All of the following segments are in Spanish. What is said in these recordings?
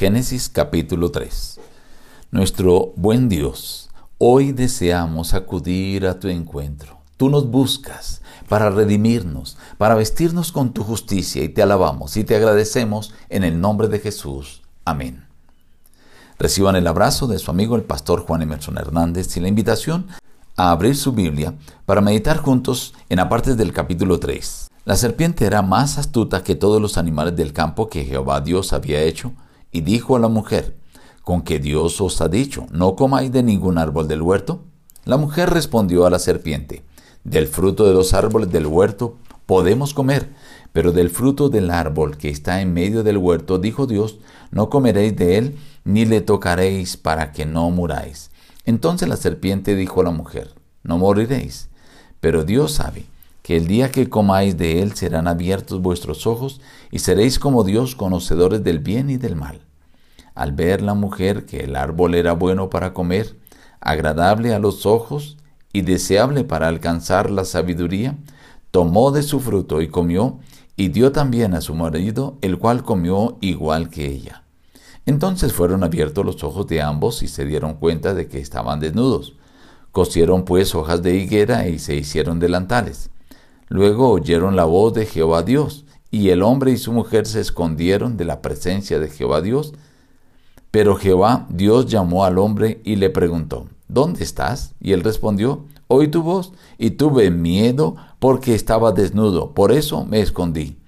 Génesis capítulo 3. Nuestro buen Dios, hoy deseamos acudir a tu encuentro. Tú nos buscas para redimirnos, para vestirnos con tu justicia y te alabamos y te agradecemos en el nombre de Jesús. Amén. Reciban el abrazo de su amigo el pastor Juan Emerson Hernández y la invitación a abrir su Biblia para meditar juntos en apartes del capítulo 3. La serpiente era más astuta que todos los animales del campo que Jehová Dios había hecho y dijo a la mujer, ¿con qué Dios os ha dicho, no comáis de ningún árbol del huerto? La mujer respondió a la serpiente, del fruto de los árboles del huerto podemos comer, pero del fruto del árbol que está en medio del huerto, dijo Dios, no comeréis de él, ni le tocaréis para que no muráis. Entonces la serpiente dijo a la mujer, no moriréis, pero Dios sabe que el día que comáis de él serán abiertos vuestros ojos y seréis como Dios conocedores del bien y del mal. Al ver la mujer que el árbol era bueno para comer, agradable a los ojos y deseable para alcanzar la sabiduría, tomó de su fruto y comió, y dio también a su marido, el cual comió igual que ella. Entonces fueron abiertos los ojos de ambos y se dieron cuenta de que estaban desnudos. Cosieron pues hojas de higuera y se hicieron delantales. Luego oyeron la voz de Jehová Dios, y el hombre y su mujer se escondieron de la presencia de Jehová Dios. Pero Jehová Dios llamó al hombre y le preguntó, ¿Dónde estás? Y él respondió, Oí tu voz y tuve miedo porque estaba desnudo, por eso me escondí.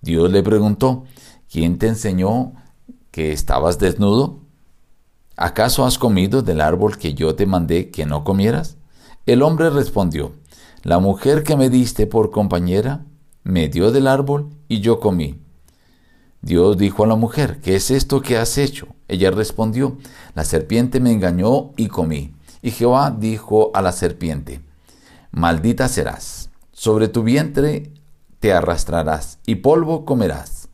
Dios le preguntó, ¿quién te enseñó que estabas desnudo? ¿Acaso has comido del árbol que yo te mandé que no comieras? El hombre respondió, la mujer que me diste por compañera me dio del árbol y yo comí. Dios dijo a la mujer, ¿qué es esto que has hecho? Ella respondió, la serpiente me engañó y comí. Y Jehová dijo a la serpiente, maldita serás, sobre tu vientre te arrastrarás y polvo comerás.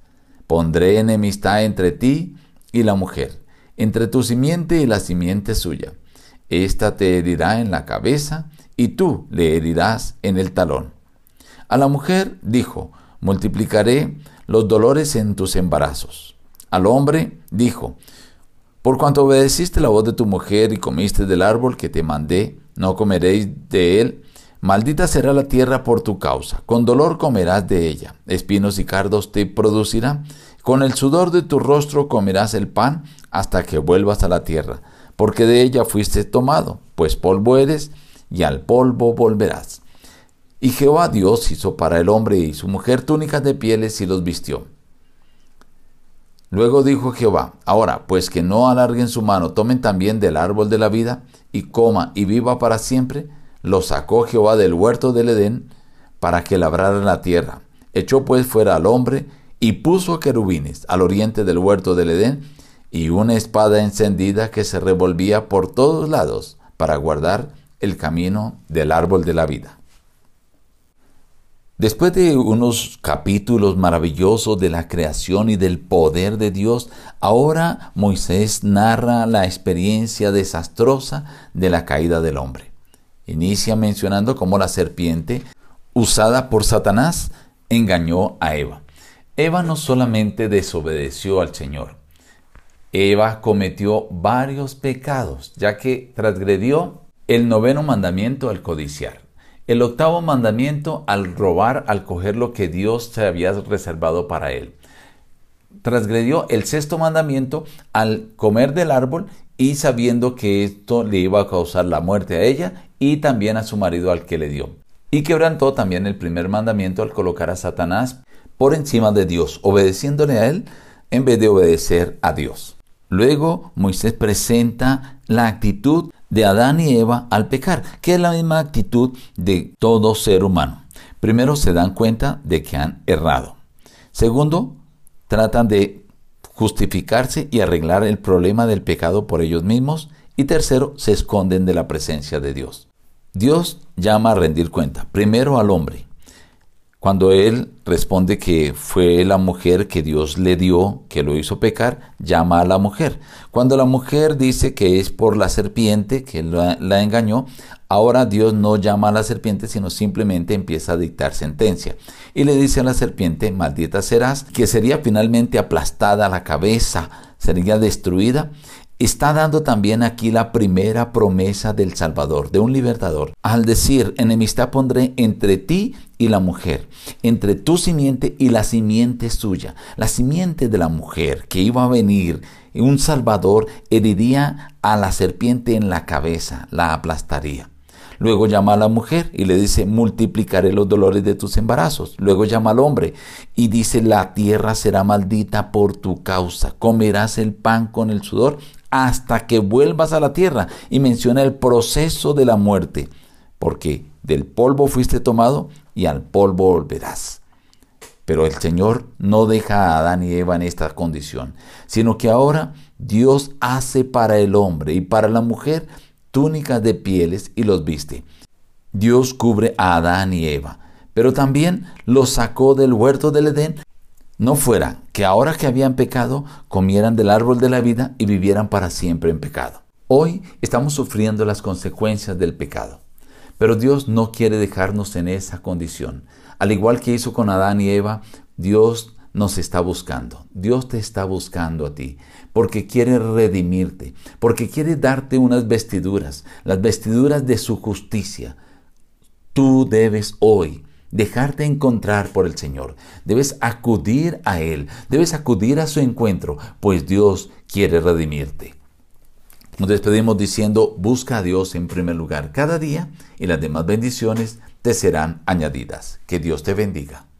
Pondré enemistad entre ti y la mujer, entre tu simiente y la simiente suya. Esta te herirá en la cabeza y tú le herirás en el talón. A la mujer dijo, multiplicaré los dolores en tus embarazos. Al hombre dijo, por cuanto obedeciste la voz de tu mujer y comiste del árbol que te mandé, no comeréis de él, maldita será la tierra por tu causa, con dolor comerás de ella, espinos y cardos te producirá, con el sudor de tu rostro comerás el pan hasta que vuelvas a la tierra, porque de ella fuiste tomado, pues polvo eres, y al polvo volverás. Y Jehová Dios hizo para el hombre y su mujer túnicas de pieles y los vistió. Luego dijo Jehová, ahora pues que no alarguen su mano, tomen también del árbol de la vida y coma y viva para siempre, lo sacó Jehová del huerto del Edén para que labrara la tierra. Echó pues fuera al hombre y puso querubines al oriente del huerto del Edén y una espada encendida que se revolvía por todos lados para guardar el camino del árbol de la vida. Después de unos capítulos maravillosos de la creación y del poder de Dios, ahora Moisés narra la experiencia desastrosa de la caída del hombre. Inicia mencionando cómo la serpiente, usada por Satanás, engañó a Eva. Eva no solamente desobedeció al Señor, Eva cometió varios pecados, ya que transgredió el noveno mandamiento al codiciar. El octavo mandamiento al robar, al coger lo que Dios se había reservado para él. Transgredió el sexto mandamiento al comer del árbol y sabiendo que esto le iba a causar la muerte a ella y también a su marido al que le dio. Y quebrantó también el primer mandamiento al colocar a Satanás por encima de Dios, obedeciéndole a él en vez de obedecer a Dios. Luego Moisés presenta la actitud de Adán y Eva al pecar, que es la misma actitud de todo ser humano. Primero se dan cuenta de que han errado. Segundo, tratan de justificarse y arreglar el problema del pecado por ellos mismos. Y tercero, se esconden de la presencia de Dios. Dios llama a rendir cuenta, primero al hombre, cuando él responde que fue la mujer que Dios le dio, que lo hizo pecar, llama a la mujer. Cuando la mujer dice que es por la serpiente que la, engañó, ahora Dios no llama a la serpiente, sino simplemente empieza a dictar sentencia. Y le dice a la serpiente, maldita serás, que sería finalmente aplastada la cabeza, sería destruida, está dando también aquí la primera promesa del Salvador, de un libertador. Al decir, enemistad pondré entre ti y la mujer, entre tu simiente y la simiente suya. La simiente de la mujer que iba a venir, un Salvador heriría a la serpiente en la cabeza, la aplastaría. Luego llama a la mujer y le dice, multiplicaré los dolores de tus embarazos. Luego llama al hombre y dice, la tierra será maldita por tu causa. Comerás el pan con el sudor hasta que vuelvas a la tierra. Y menciona el proceso de la muerte, porque del polvo fuiste tomado y al polvo volverás. Pero el Señor no deja a Adán y Eva en esta condición, sino que ahora Dios hace para el hombre y para la mujer túnicas de pieles y los viste. Dios cubre a Adán y Eva, pero también los sacó del huerto del Edén. No fuera que ahora que habían pecado, comieran del árbol de la vida y vivieran para siempre en pecado. Hoy estamos sufriendo las consecuencias del pecado, pero Dios no quiere dejarnos en esa condición. Al igual que hizo con Adán y Eva, Dios nos está buscando. Dios te está buscando a ti porque quiere redimirte, porque quiere darte unas vestiduras, las vestiduras de su justicia. Tú debes hoy dejarte encontrar por el Señor. Debes acudir a Él, debes acudir a su encuentro, pues Dios quiere redimirte. Nos despedimos diciendo, busca a Dios en primer lugar cada día y las demás bendiciones te serán añadidas. Que Dios te bendiga.